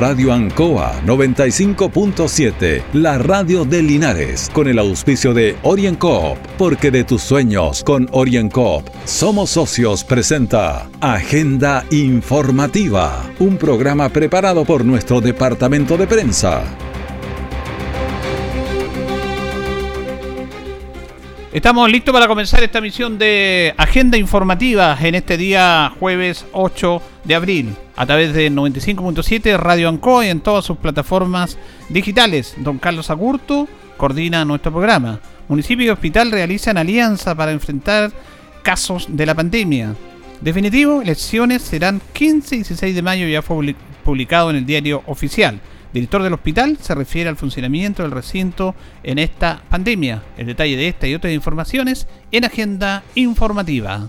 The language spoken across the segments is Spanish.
Radio Ancoa 95.7, la radio de Linares, con el auspicio de OrienCoop, porque de tus sueños con OrienCoop somos socios presenta Agenda Informativa, un programa preparado por nuestro departamento de prensa. Estamos listos para comenzar esta misión de Agenda Informativa en este día jueves 8 de abril a través de 95.7 Radio Ancoa y en todas sus plataformas digitales. Don Carlos Agurto coordina nuestro programa. Municipio y hospital realizan alianza para enfrentar casos de la pandemia. Definitivo, elecciones serán 15 y 16 de mayo, ya fue publicado en el diario oficial director del hospital, se refiere al funcionamiento del recinto en esta pandemia. El detalle de esta y otras informaciones en Agenda Informativa.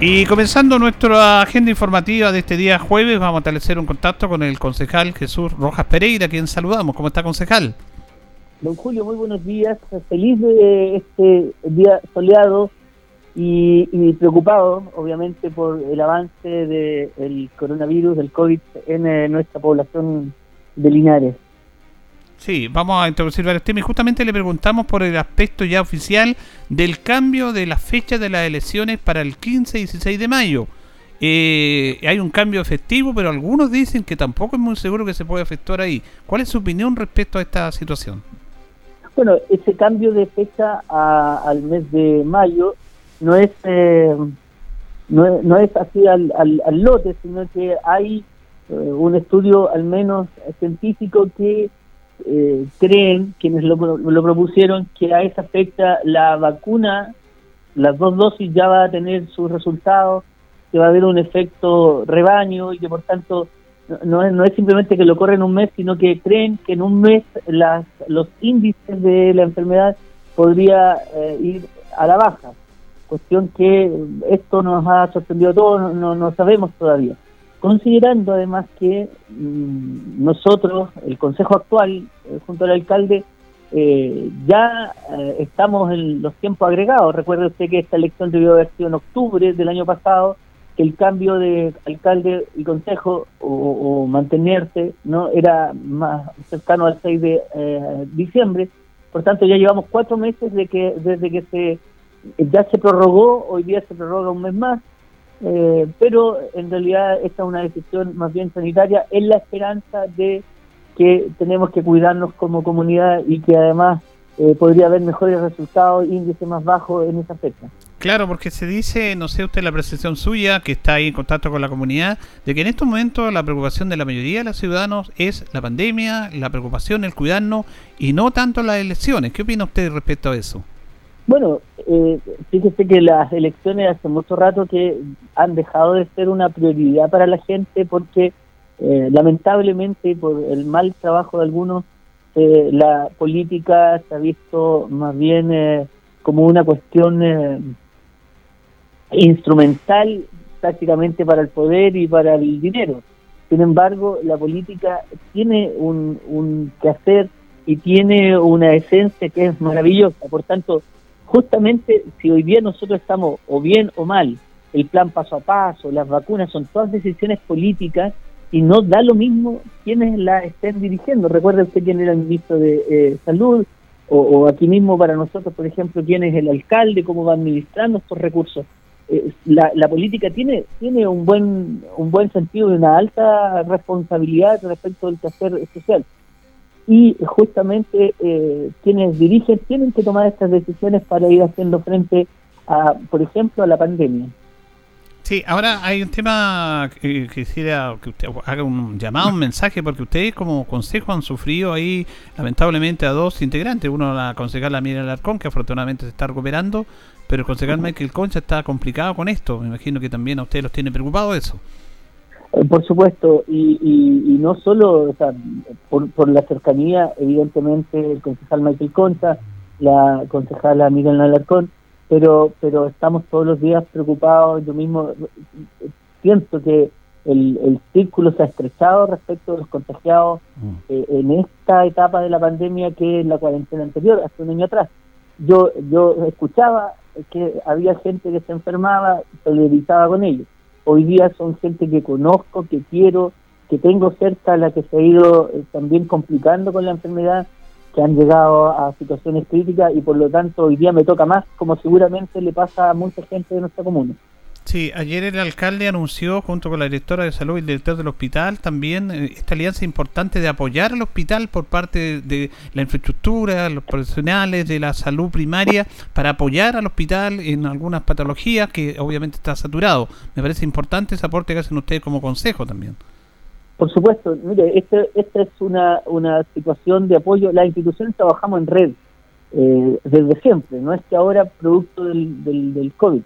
Y comenzando nuestra agenda informativa de este día jueves, vamos a establecer un contacto con el concejal Jesús Rojas Pereira, quien saludamos. ¿Cómo está, concejal? Don Julio, muy buenos días. Feliz de este día soleado y, preocupado, obviamente, por el avance del coronavirus, del COVID, en eh, nuestra población de Linares. Sí, vamos a introducir varios temas y justamente le preguntamos por el aspecto ya oficial del cambio de las fechas de las elecciones para el 15 y 16 de mayo. Eh, hay un cambio efectivo, pero algunos dicen que tampoco es muy seguro que se pueda efectuar ahí. ¿Cuál es su opinión respecto a esta situación? Bueno, ese cambio de fecha al mes de mayo no es eh, no, es así al, al, lote, sino que hay eh, un estudio al menos científico que eh, creen, quienes lo, lo, propusieron, que a esa fecha la vacuna, las dos dosis ya va a tener sus resultados, que va a haber un efecto rebaño y que por tanto no es, no es simplemente que lo corren un mes, sino que creen que en un mes las, los índices de la enfermedad podría eh, ir a la baja. Cuestión que esto nos ha sorprendido a todos, no, no sabemos todavía considerando además que mm, nosotros, el Consejo actual, eh, junto al alcalde, eh, ya eh, estamos en los tiempos agregados. Recuerde usted que esta elección debió haber sido en octubre del año pasado, que el cambio de alcalde y consejo o, mantenerse no era más cercano al 6 de diciembre. Por tanto, ya llevamos cuatro meses de que desde que se ya se prorrogó, hoy día se prorroga un mes más, eh, pero en realidad esta es una decisión más bien sanitaria en la esperanza de que tenemos que cuidarnos como comunidad y que además eh, podría haber mejores resultados, índice más bajo en esa fecha. Claro, porque se dice, no sé usted la percepción suya, que está ahí en contacto con la comunidad, de que en estos momentos la preocupación de la mayoría de los ciudadanos es la pandemia, la preocupación, el cuidarnos y no tanto las elecciones. ¿Qué opina usted respecto a eso? Bueno, eh, fíjese que las elecciones hace mucho rato que han dejado de ser una prioridad para la gente porque eh, lamentablemente por el mal trabajo de algunos eh, la política se ha visto más bien eh, como una cuestión instrumental prácticamente para el poder y para el dinero. Sin embargo, la política tiene un, un quehacer y tiene una esencia que es maravillosa. Por tanto, justamente si hoy día nosotros estamos o bien o mal, el plan paso a paso, las vacunas, son todas decisiones políticas y no da lo mismo quienes la estén dirigiendo. Recuerda usted quién era el ministro de eh, Salud o, aquí mismo para nosotros, por ejemplo, quién es el alcalde, cómo va administrando estos recursos. Eh, la, la, política tiene tiene un buen un buen sentido y una alta responsabilidad respecto del quehacer social y justamente eh, quienes dirigen tienen que tomar estas decisiones para ir haciendo frente a, por ejemplo, a la pandemia. Sí, ahora hay un tema que quisiera que usted haga un llamado, un mensaje, porque ustedes como consejo han sufrido ahí lamentablemente a dos integrantes. Uno, la concejala Miriam Alarcón, que afortunadamente se está recuperando, pero el concejal Michael Concha está complicado con esto. Me imagino que también a ustedes los tiene preocupado eso. Eh, por supuesto, y, y, no solo o sea, por, por, la cercanía, evidentemente, el concejal Michael Concha, la concejala Miriam Alarcón, pero pero estamos todos los días preocupados. Yo mismo siento que el, el círculo se ha estrechado respecto de los contagiados mm. eh, en esta etapa de la pandemia que es la cuarentena anterior, hace un año atrás. Yo yo escuchaba que había gente que se enfermaba, solidarizaba con ellos. Hoy día son gente que conozco, que quiero, que tengo cerca, la que se ha ido eh, también complicando con la enfermedad que han llegado a situaciones críticas y por lo tanto hoy día me toca más, como seguramente le pasa a mucha gente de nuestra comuna. Sí, ayer el alcalde anunció, junto con la directora de salud y el director del hospital, también eh, esta alianza importante de apoyar al hospital por parte de la infraestructura, los profesionales de la salud primaria, para apoyar al hospital en algunas patologías que obviamente está saturado. Me parece importante ese aporte que hacen ustedes como consejo también. Por supuesto, mire, este, esta es una, una situación de apoyo. Las instituciones trabajamos en red eh, desde siempre, no es que ahora producto del, del, del COVID.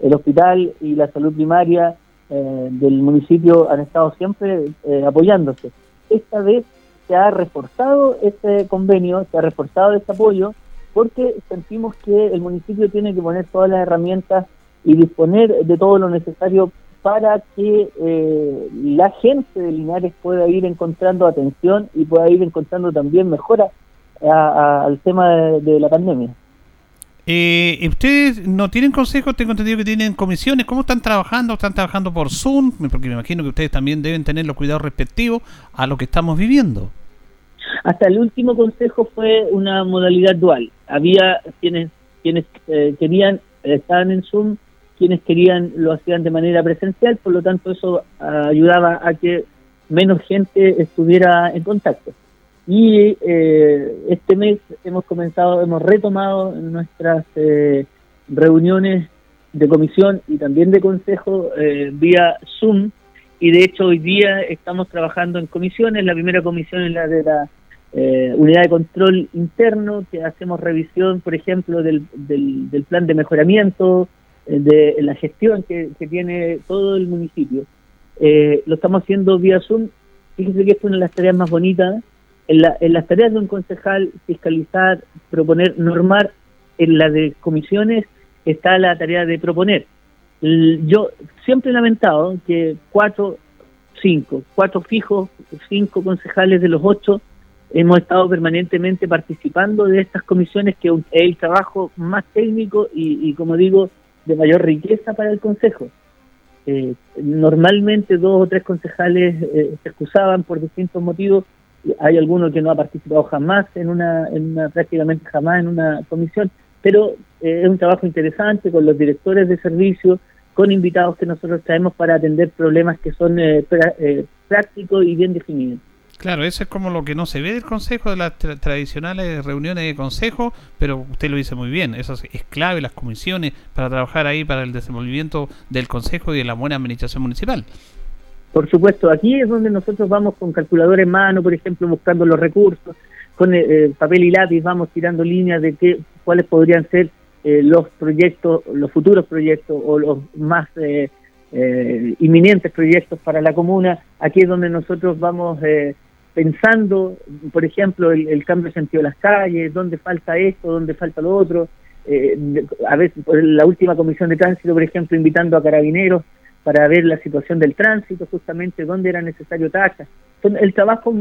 El hospital y la salud primaria eh, del municipio han estado siempre eh, apoyándose. Esta vez se ha reforzado ese convenio, se ha reforzado ese apoyo, porque sentimos que el municipio tiene que poner todas las herramientas y disponer de todo lo necesario para que eh, la gente de Linares pueda ir encontrando atención y pueda ir encontrando también mejora al tema de, la pandemia. Eh, ¿Ustedes no tienen consejos? Tengo entendido que tienen comisiones. ¿Cómo están trabajando? ¿Están trabajando por Zoom? Porque me imagino que ustedes también deben tener los cuidados respectivos a lo que estamos viviendo. Hasta el último consejo fue una modalidad dual. Había quienes quienes eh, querían, estaban en Zoom quienes querían lo hacían de manera presencial, por lo tanto eso ayudaba a que menos gente estuviera en contacto. Y eh, este mes hemos comenzado, hemos retomado nuestras eh, reuniones de comisión y también de consejo eh, vía Zoom y de hecho hoy día estamos trabajando en comisiones. La primera comisión es la de la unidad de control interno, que hacemos revisión, por ejemplo, del, del, plan de mejoramiento, de la gestión que, tiene todo el municipio. Eh, lo estamos haciendo vía Zoom. Fíjese que es una de las tareas más bonitas. En, en las tareas de un concejal, fiscalizar, proponer, normar, en la de comisiones está la tarea de proponer. Yo siempre he lamentado que cuatro, cinco, cuatro fijos, cinco concejales de los ocho, hemos estado permanentemente participando de estas comisiones, que es el trabajo más técnico y, y como digo, de mayor riqueza para el Consejo. Eh, normalmente dos o tres concejales eh, se excusaban por distintos motivos. Hay alguno que no ha participado jamás en una, en una prácticamente jamás en una comisión, pero eh, es un trabajo interesante con los directores de servicio, con invitados que nosotros traemos para atender problemas que son prácticos y bien definidos. Claro, eso es como lo que no se ve del Consejo, de las tradicionales reuniones de Consejo, pero usted lo dice muy bien, eso es, clave, las comisiones para trabajar ahí para el desenvolvimiento del Consejo y de la buena administración municipal. Por supuesto, aquí es donde nosotros vamos con calculador en mano, por ejemplo, buscando los recursos, con eh, eh, papel y lápiz vamos tirando líneas de qué, cuáles podrían ser eh, los proyectos, los futuros proyectos o los más inminentes proyectos para la comuna. Aquí es donde nosotros vamos pensando, por ejemplo, el, cambio de sentido de las calles, dónde falta esto, dónde falta lo otro. Eh, a veces, la última comisión de tránsito, por ejemplo, invitando a carabineros para ver la situación del tránsito, justamente dónde era necesario taxa. El trabajo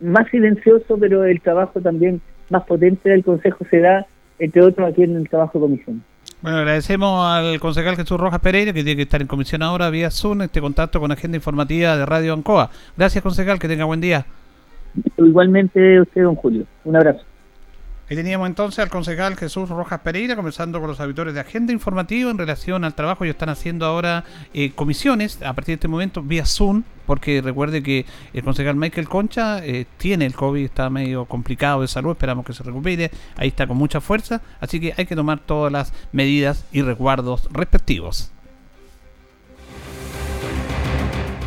más silencioso, pero el trabajo también más potente del Consejo se da, entre otros, aquí en el trabajo de comisión. Bueno, agradecemos al concejal Jesús Rojas Pereira, que tiene que estar en comisión ahora vía Zoom, este contacto con agenda informativa de Radio Ancoa. Gracias, concejal, que tenga buen día. Igualmente usted, don Julio. Un abrazo. Ahí teníamos entonces al concejal Jesús Rojas Pereira conversando con los auditores de Agenda Informativa en relación al trabajo. Ellos están haciendo ahora eh, comisiones a partir de este momento vía Zoom, porque recuerde que el concejal Michael Concha eh, tiene el COVID, está medio complicado de salud, esperamos que se recupere, ahí está con mucha fuerza, así que hay que tomar todas las medidas y resguardos respectivos.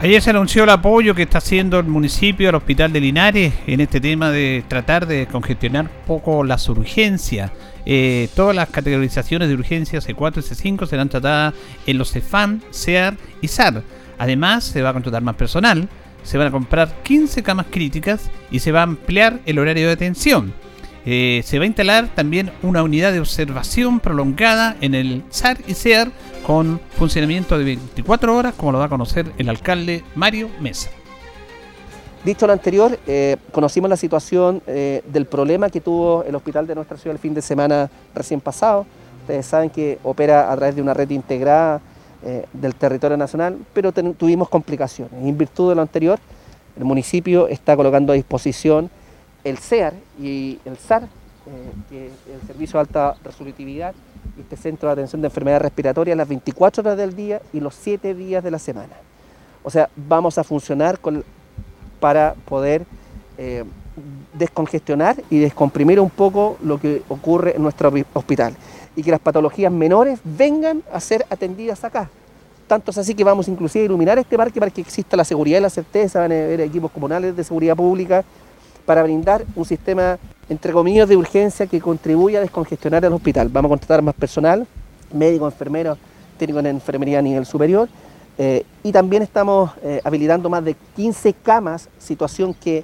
Ayer se anunció el apoyo que está haciendo el municipio al Hospital de Linares en este tema de tratar de congestionar un poco las urgencias. Eh, todas las categorizaciones de urgencias C4 y C5 serán tratadas en los CEFAM, SEAR y SAR. Además, se va a contratar más personal, se van a comprar 15 camas críticas y se va a ampliar el horario de atención. Eh, se va a instalar también una unidad de observación prolongada en el SAR y SEAR con funcionamiento de 24 horas, como lo va a conocer el alcalde Mario Mesa. Dicho lo anterior, eh, conocimos la situación eh, del problema que tuvo el hospital de nuestra ciudad el fin de semana recién pasado. Ustedes saben que opera a través de una red integrada del territorio nacional, pero tuvimos complicaciones. En virtud de lo anterior, el municipio está colocando a disposición el CEAR y el SAR, eh, que es el Servicio de Alta Resolutividad, este Centro de Atención de Enfermedades Respiratorias, las 24 horas del día y los 7 días de la semana. O sea, vamos a funcionar para poder eh, descongestionar y descomprimir un poco lo que ocurre en nuestro hospital y que las patologías menores vengan a ser atendidas acá. Tanto es así que vamos inclusive a iluminar este parque para que exista la seguridad y la certeza, van a haber equipos comunales de seguridad pública, para brindar un sistema, entre comillas, de urgencia que contribuya a descongestionar el hospital. Vamos a contratar más personal, médicos, enfermeros, técnicos en enfermería a nivel superior, eh, y también estamos eh, habilitando más de 15 camas, situación que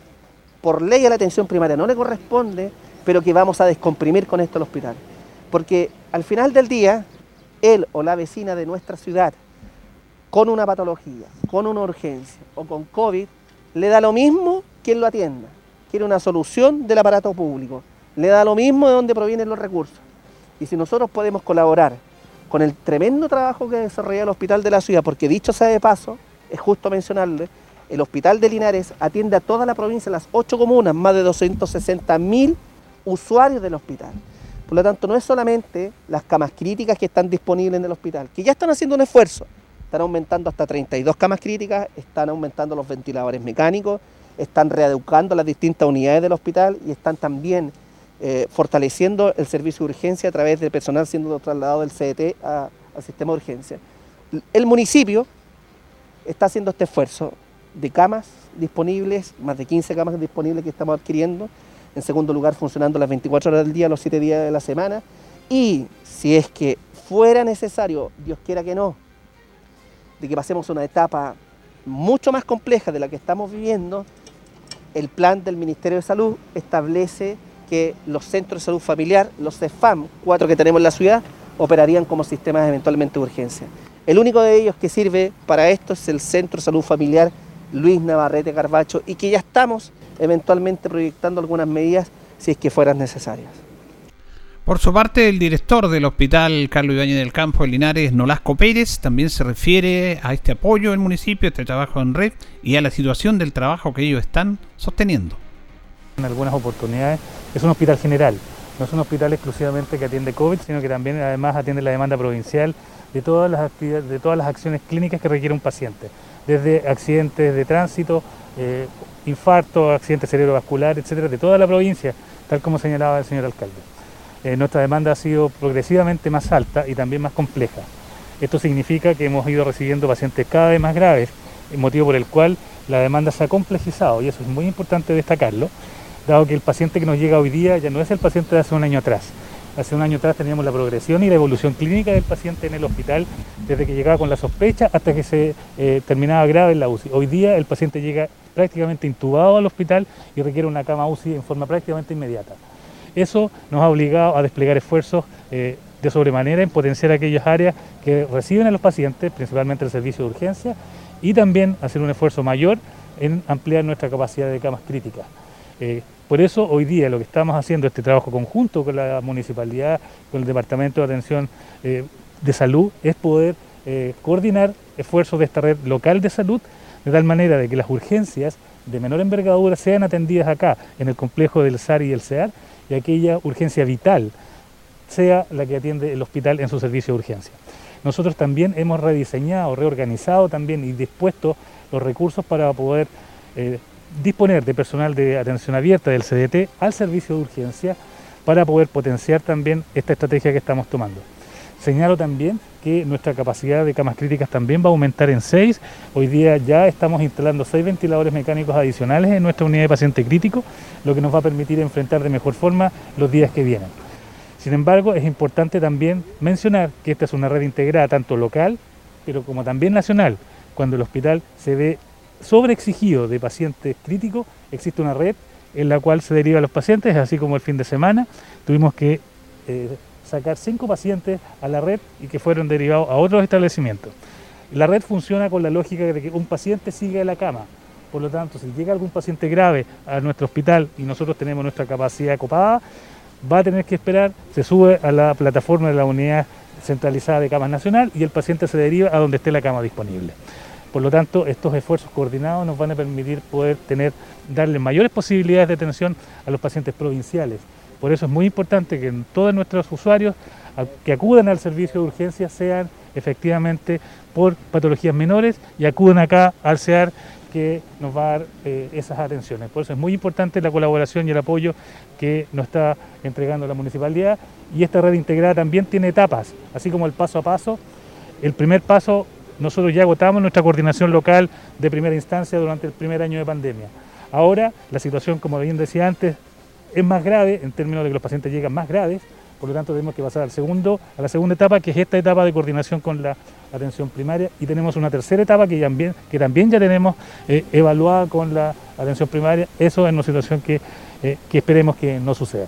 por ley a la atención primaria no le corresponde, pero que vamos a descomprimir con esto el hospital. Porque al final del día, él o la vecina de nuestra ciudad, con una patología, con una urgencia o con COVID, le da lo mismo quien lo atienda quiere una solución del aparato público. Le da lo mismo de dónde provienen los recursos. Y si nosotros podemos colaborar con el tremendo trabajo que desarrolla el Hospital de la Ciudad, porque dicho sea de paso, es justo mencionarle, el Hospital de Linares atiende a toda la provincia, las ocho comunas, más de 260 mil usuarios del hospital. Por lo tanto, no es solamente las camas críticas que están disponibles en el hospital, que ya están haciendo un esfuerzo. Están aumentando hasta 32 camas críticas, están aumentando los ventiladores mecánicos, están reeducando las distintas unidades del hospital y están también eh, fortaleciendo el servicio de urgencia a través del personal siendo trasladado del CDT al sistema de urgencia. El municipio está haciendo este esfuerzo de camas disponibles, más de 15 camas disponibles que estamos adquiriendo. En segundo lugar, funcionando las 24 horas del día, los 7 días de la semana. Y si es que fuera necesario, Dios quiera que no, de que pasemos una etapa mucho más compleja de la que estamos viviendo, el plan del Ministerio de Salud establece que los centros de salud familiar, los CEFAM, cuatro que tenemos en la ciudad, operarían como sistemas eventualmente de urgencia. El único de ellos que sirve para esto es el Centro de Salud Familiar Luis Navarrete Carbacho y que ya estamos eventualmente proyectando algunas medidas si es que fueran necesarias. Por su parte, el director del Hospital Carlos Ibañez del Campo de Linares, Nolasco Pérez, también se refiere a este apoyo del municipio, este trabajo en red y a la situación del trabajo que ellos están sosteniendo. En algunas oportunidades es un hospital general, no es un hospital exclusivamente que atiende COVID, sino que también además atiende la demanda provincial de todas las, actividades, de todas las acciones clínicas que requiere un paciente, desde accidentes de tránsito, eh, infarto, accidentes cerebrovasculares, etcétera, de toda la provincia, tal como señalaba el señor alcalde. Eh, nuestra demanda ha sido progresivamente más alta y también más compleja. Esto significa que hemos ido recibiendo pacientes cada vez más graves, motivo por el cual la demanda se ha complejizado y eso es muy importante destacarlo, dado que el paciente que nos llega hoy día ya no es el paciente de hace un año atrás. Hace un año atrás teníamos la progresión y la evolución clínica del paciente en el hospital, desde que llegaba con la sospecha hasta que se eh, terminaba grave en la UCI. Hoy día el paciente llega prácticamente intubado al hospital y requiere una cama UCI en forma prácticamente inmediata. Eso nos ha obligado a desplegar esfuerzos eh, de sobremanera en potenciar aquellas áreas que reciben a los pacientes, principalmente el servicio de urgencia, y también hacer un esfuerzo mayor en ampliar nuestra capacidad de camas críticas. Eh, por eso hoy día lo que estamos haciendo, este trabajo conjunto con la municipalidad, con el Departamento de Atención eh, de Salud, es poder coordinar esfuerzos de esta red local de salud, de tal manera de que las urgencias de menor envergadura sean atendidas acá, en el complejo del SAR y el SEAR, y aquella urgencia vital sea la que atiende el hospital en su servicio de urgencia. Nosotros también hemos rediseñado, reorganizado también y dispuesto los recursos para poder eh, disponer de personal de atención abierta del CDT al servicio de urgencia para poder potenciar también esta estrategia que estamos tomando. Señalo también que nuestra capacidad de camas críticas también va a aumentar en seis. Hoy día ya estamos instalando seis ventiladores mecánicos adicionales en nuestra unidad de paciente crítico, lo que nos va a permitir enfrentar de mejor forma los días que vienen. Sin embargo, es importante también mencionar que esta es una red integrada tanto local, pero como también nacional. Cuando el hospital se ve sobreexigido de pacientes críticos, existe una red en la cual se derivan los pacientes, así como el fin de semana tuvimos que eh, sacar cinco pacientes a la red y que fueron derivados a otros establecimientos. La red funciona con la lógica de que un paciente sigue en la cama. Por lo tanto, si llega algún paciente grave a nuestro hospital y nosotros tenemos nuestra capacidad copada, va a tener que esperar, se sube a la plataforma de la unidad centralizada de camas nacional y el paciente se deriva a donde esté la cama disponible. Por lo tanto, estos esfuerzos coordinados nos van a permitir poder tener, darle mayores posibilidades de atención a los pacientes provinciales. Por eso es muy importante que todos nuestros usuarios que acudan al servicio de urgencia sean efectivamente por patologías menores y acudan acá al SEAR que nos va a dar eh, esas atenciones. Por eso es muy importante la colaboración y el apoyo que nos está entregando la municipalidad y esta red integrada también tiene etapas, así como el paso a paso. El primer paso, nosotros ya agotamos nuestra coordinación local de primera instancia durante el primer año de pandemia. Ahora la situación, como bien decía antes, es más grave en términos de que los pacientes llegan más graves, por lo tanto tenemos que pasar al segundo, a la segunda etapa, que es esta etapa de coordinación con la atención primaria, y tenemos una tercera etapa que, también, ya tenemos eh, evaluada con la atención primaria. Eso es una situación que, eh, que esperemos que no suceda.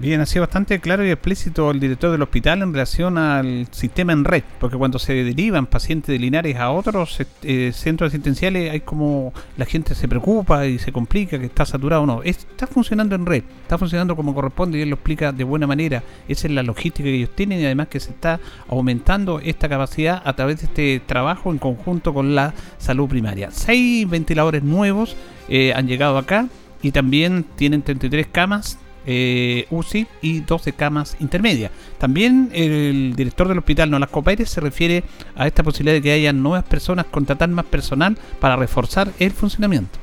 Bien, ha sido bastante claro y explícito el director del hospital en relación al sistema en red, porque cuando se derivan pacientes de Linares a otros eh, centros asistenciales hay como la gente se preocupa y se complica que está saturado o no. Está funcionando en red, está funcionando como corresponde y él lo explica de buena manera. Esa es la logística que ellos tienen y además que se está aumentando esta capacidad a través de este trabajo en conjunto con la salud primaria. Seis ventiladores nuevos eh, han llegado acá y también tienen 33 camas eh, UCI y 12 camas intermedias. También el director del hospital Nolasco Pérez se refiere a esta posibilidad de que haya nuevas personas, contratar más personal para reforzar el funcionamiento.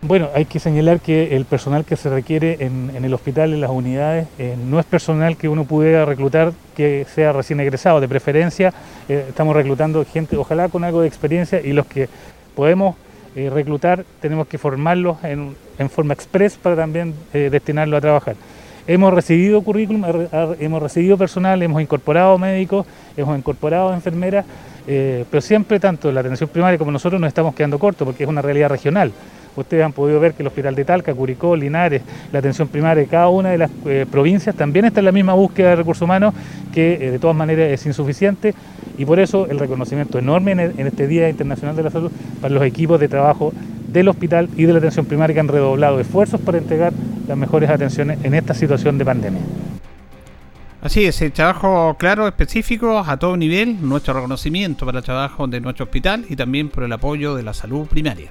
Bueno, hay que señalar que el personal que se requiere en, el hospital, en las unidades, eh, no es personal que uno pudiera reclutar que sea recién egresado. De preferencia, eh, estamos reclutando gente, ojalá con algo de experiencia, y los que podemos reclutar, tenemos que formarlos en, forma express para también eh, destinarlo a trabajar. Hemos recibido currículum, hemos recibido personal, hemos incorporado médicos, hemos incorporado enfermeras, eh, pero siempre tanto la atención primaria como nosotros nos estamos quedando cortos porque es una realidad regional. Ustedes han podido ver que el Hospital de Talca, Curicó, Linares, la atención primaria de cada una de las eh, provincias también está en la misma búsqueda de recursos humanos que eh, de todas maneras es insuficiente y por eso el reconocimiento enorme en, este Día Internacional de la Salud para los equipos de trabajo del hospital y de la atención primaria que han redoblado esfuerzos para entregar las mejores atenciones en esta situación de pandemia. Así es, el trabajo claro, específico, a todo nivel, nuestro reconocimiento para el trabajo de nuestro hospital y también por el apoyo de la salud primaria.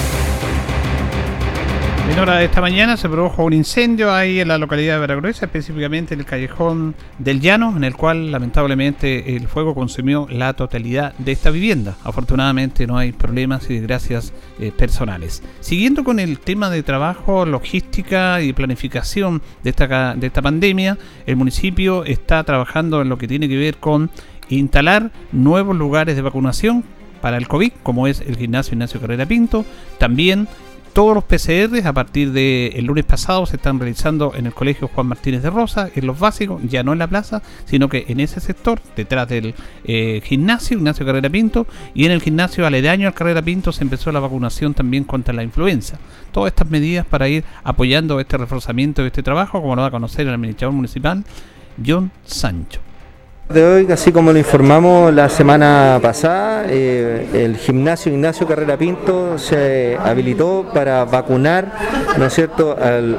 En hora de esta mañana se produjo un incendio ahí en la localidad de Veracruz, específicamente en el callejón del Llano, en el cual lamentablemente el fuego consumió la totalidad de esta vivienda. Afortunadamente no hay problemas y desgracias eh, personales. Siguiendo con el tema de trabajo, logística y planificación de esta, de esta pandemia, el municipio está trabajando en lo que tiene que ver con instalar nuevos lugares de vacunación para el COVID, como es el gimnasio Ignacio Carrera Pinto, también todos los PCRs a partir del lunes pasado se están realizando en el Colegio Juan Martínez de Rosa, en los básicos, ya no en la plaza, sino que en ese sector, detrás del eh, gimnasio, Ignacio Carrera Pinto, y en el gimnasio aledaño al Carrera Pinto se empezó la vacunación también contra la influenza. Todas estas medidas para ir apoyando este reforzamiento de este trabajo, como lo va a conocer el administrador municipal, John Sancho de hoy, así como lo informamos la semana pasada, eh, el gimnasio Ignacio Carrera Pinto se habilitó para vacunar, ¿no es cierto?, al,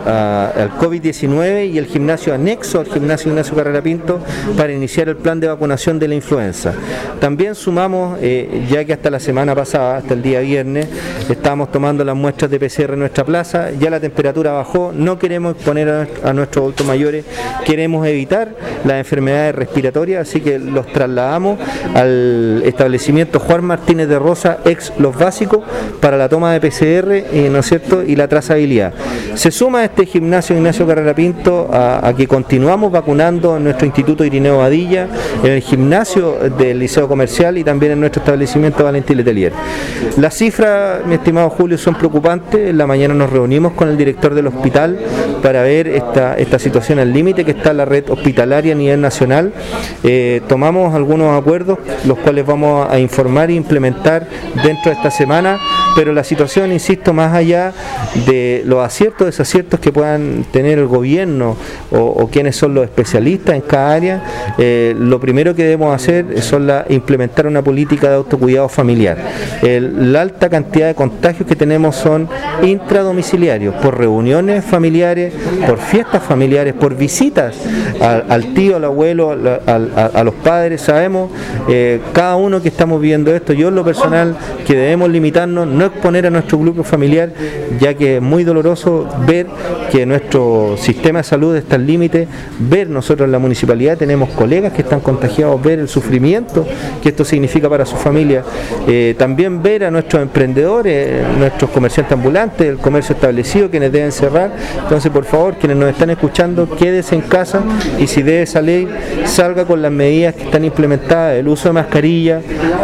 COVID-19 y el gimnasio anexo al gimnasio Ignacio Carrera Pinto para iniciar el plan de vacunación de la influenza. También sumamos, eh, ya que hasta la semana pasada, hasta el día viernes, estábamos tomando las muestras de PCR en nuestra plaza, ya la temperatura bajó, no queremos exponer a, a nuestros adultos mayores, queremos evitar las enfermedades respiratorias así que los trasladamos al establecimiento Juan Martínez de Rosa, ex Los Básicos, para la toma de PCR eh, ¿no es cierto? y la trazabilidad. Se suma este gimnasio Ignacio Carrera Pinto a, que continuamos vacunando en nuestro Instituto Irineo Badilla, en el gimnasio del Liceo Comercial y también en nuestro establecimiento Valentín Letelier. Las cifras, mi estimado Julio, son preocupantes. En la mañana nos reunimos con el director del hospital para ver esta, esta situación al límite que está la red hospitalaria a nivel nacional. Eh, tomamos algunos acuerdos, los cuales vamos a informar e implementar dentro de esta semana, pero la situación, insisto, más allá de los aciertos, desaciertos que puedan tener el gobierno o, quienes son los especialistas en cada área, eh, lo primero que debemos hacer es la, implementar una política de autocuidado familiar. la alta cantidad de contagios que tenemos son intradomiciliarios, por reuniones familiares, por fiestas familiares, por visitas al, tío, al abuelo, al, a, los padres, sabemos eh, cada uno que estamos viendo esto, yo en lo personal que debemos limitarnos, no exponer a nuestro grupo familiar, ya que es muy doloroso ver que nuestro sistema de salud está al límite, ver nosotros en la municipalidad tenemos colegas que están contagiados, ver el sufrimiento que esto significa para su familia, eh, también ver a nuestros emprendedores, nuestros comerciantes ambulantes, el comercio establecido, quienes deben cerrar, entonces por favor, quienes nos están escuchando, quédese en casa y si debe esa ley, salga con las medidas que están implementadas, el uso de mascarilla,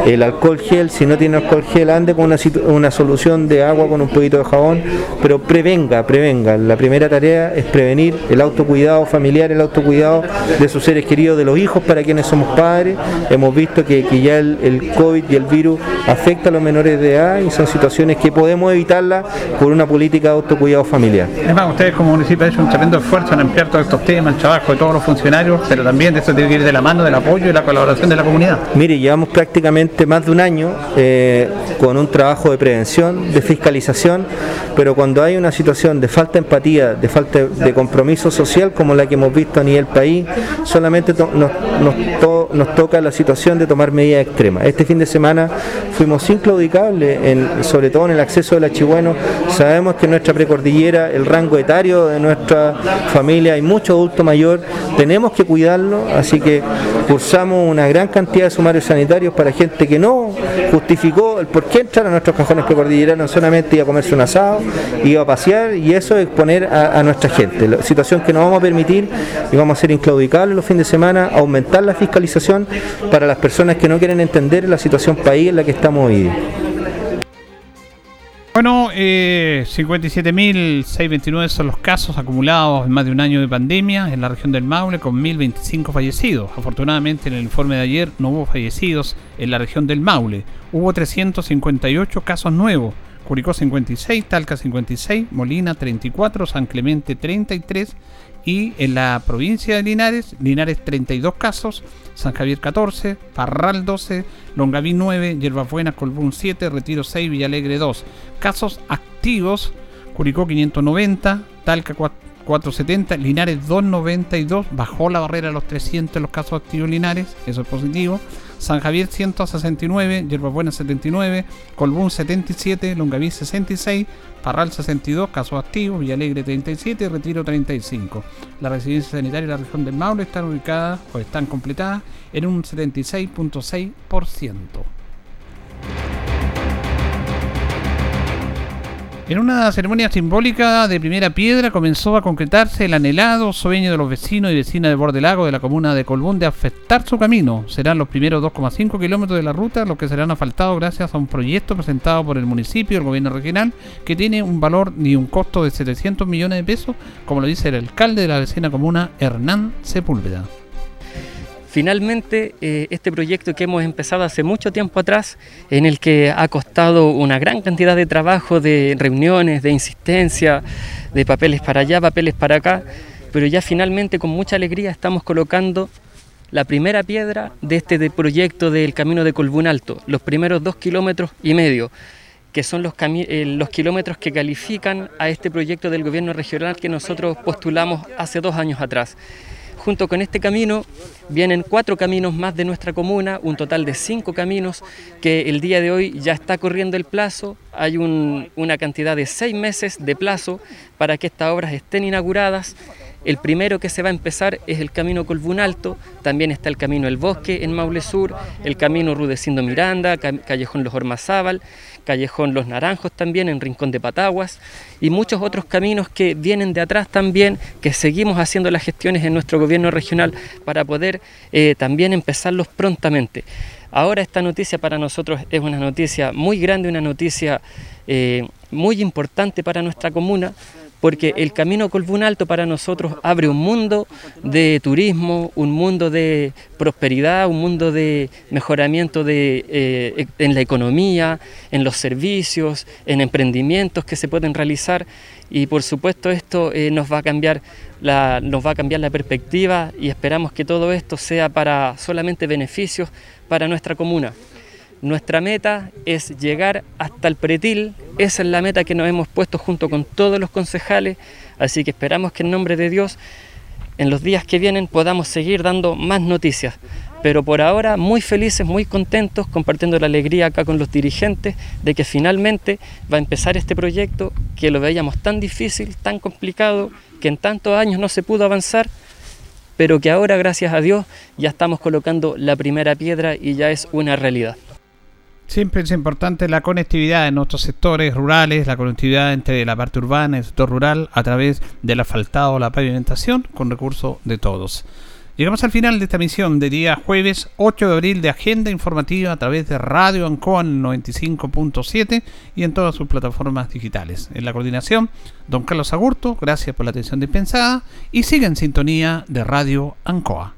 el alcohol gel, si no tiene alcohol gel, ande con una, una solución de agua con un poquito de jabón, pero prevenga, prevenga. La primera tarea es prevenir el autocuidado familiar, el autocuidado de sus seres queridos, de los hijos para quienes somos padres. Hemos visto que, ya el, COVID y el virus afecta a los menores de edad y son situaciones que podemos evitarlas por una política de autocuidado familiar. Es más, ustedes como municipio han hecho un tremendo esfuerzo en ampliar todos estos temas, el trabajo de todos los funcionarios, pero también de eso tiene que ir de la mano del apoyo y la colaboración de la comunidad. Mire, llevamos prácticamente más de un año eh, con un trabajo de prevención, de fiscalización, pero cuando hay una situación de falta de empatía, de falta de compromiso social como la que hemos visto a nivel país, solamente nos, toca la situación de tomar medidas extremas. Este fin de semana fuimos inclaudicables, en, sobre todo en el acceso del Achigüeno. Sabemos que nuestra precordillera, el rango etario de nuestra familia, hay mucho adulto mayor, tenemos que cuidarlo, así que cursamos una gran cantidad de sumarios sanitarios para gente que no justificó el por qué entrar a nuestros cajones precordilleranos, solamente iba a comerse un asado, iba a pasear y eso es exponer a, nuestra gente. La situación que no vamos a permitir y vamos a ser inclaudicables los fines de semana, aumentar la fiscalización para las personas que no quieren entender la situación país en la que estamos hoy. Bueno, eh, 57.629 son los casos acumulados en más de un año de pandemia en la región del Maule, con 1.025 fallecidos. Afortunadamente, en el informe de ayer no hubo fallecidos en la región del Maule. Hubo 358 casos nuevos. Curicó 56, Talca 56, Molina 34, San Clemente 33 y en la provincia de Linares, Linares 32 casos, San Javier 14, Parral 12, Longaví 9, Yerbabuena, Colbún 7, Retiro 6, Villalegre 2. Casos activos, Curicó 590, Talca 470, Linares 292, bajó la barrera a los 300 los casos activos Linares, eso es positivo. San Javier 169, Buena 79, Colbún 77, Longaví 66, Parral 62, casos activos, Villalegre 37 Retiro 35. La residencia sanitaria de la región del Maule están ubicadas o están completadas en un 76.6%. En una ceremonia simbólica de primera piedra comenzó a concretarse el anhelado sueño de los vecinos y vecinas de Bordelago de la comuna de Colbún de afectar su camino. Serán los primeros 2,5 kilómetros de la ruta los que serán asfaltados gracias a un proyecto presentado por el municipio y el gobierno regional que tiene un valor ni un costo de 700 millones de pesos, como lo dice el alcalde de la vecina comuna Hernán Sepúlveda. Finalmente, eh, este proyecto que hemos empezado hace mucho tiempo atrás, en el que ha costado una gran cantidad de trabajo, de reuniones, de insistencia, de papeles para allá, papeles para acá, pero ya finalmente con mucha alegría estamos colocando la primera piedra de este proyecto del Camino de Colbún Alto, los primeros dos kilómetros y medio que son eh, los kilómetros que califican a este proyecto del gobierno regional que nosotros postulamos hace dos años atrás. Junto con este camino vienen cuatro caminos más de nuestra comuna, un total de cinco caminos que el día de hoy ya está corriendo el plazo. Hay una cantidad de seis meses de plazo para que estas obras estén inauguradas. El primero que se va a empezar es el camino Colbún Alto, también está el camino El Bosque en Maule Sur, el camino Rudecindo Miranda, Callejón Los Hormazábal, Callejón Los Naranjos también en Rincón de Pataguas y muchos otros caminos que vienen de atrás también, que seguimos haciendo las gestiones en nuestro gobierno regional para poder eh, también empezarlos prontamente. Ahora esta noticia para nosotros es una noticia muy grande, una noticia eh, muy importante para nuestra comuna, porque el camino Colbún Alto para nosotros abre un mundo de turismo, un mundo de prosperidad, un mundo de mejoramiento de, eh, en la economía, en los servicios, en emprendimientos que se pueden realizar y por supuesto esto eh, nos, va a cambiar la, nos va a cambiar la perspectiva y esperamos que todo esto sea para solamente beneficios para nuestra comuna. Nuestra meta es llegar hasta el pretil, esa es la meta que nos hemos puesto junto con todos los concejales, así que esperamos que en nombre de Dios en los días que vienen podamos seguir dando más noticias. Pero por ahora muy felices, muy contentos, compartiendo la alegría acá con los dirigentes de que finalmente va a empezar este proyecto que lo veíamos tan difícil, tan complicado, que en tantos años no se pudo avanzar, pero que ahora gracias a Dios ya estamos colocando la primera piedra y ya es una realidad. Siempre es importante la conectividad en nuestros sectores rurales, la conectividad entre la parte urbana y el sector rural a través del asfaltado o la pavimentación con recursos de todos. Llegamos al final de esta misión de día jueves 8 de abril de Agenda Informativa a través de Radio Ancoa 95.7 y en todas sus plataformas digitales. En la coordinación, don Carlos Agurto, gracias por la atención dispensada y siga en sintonía de Radio Ancoa.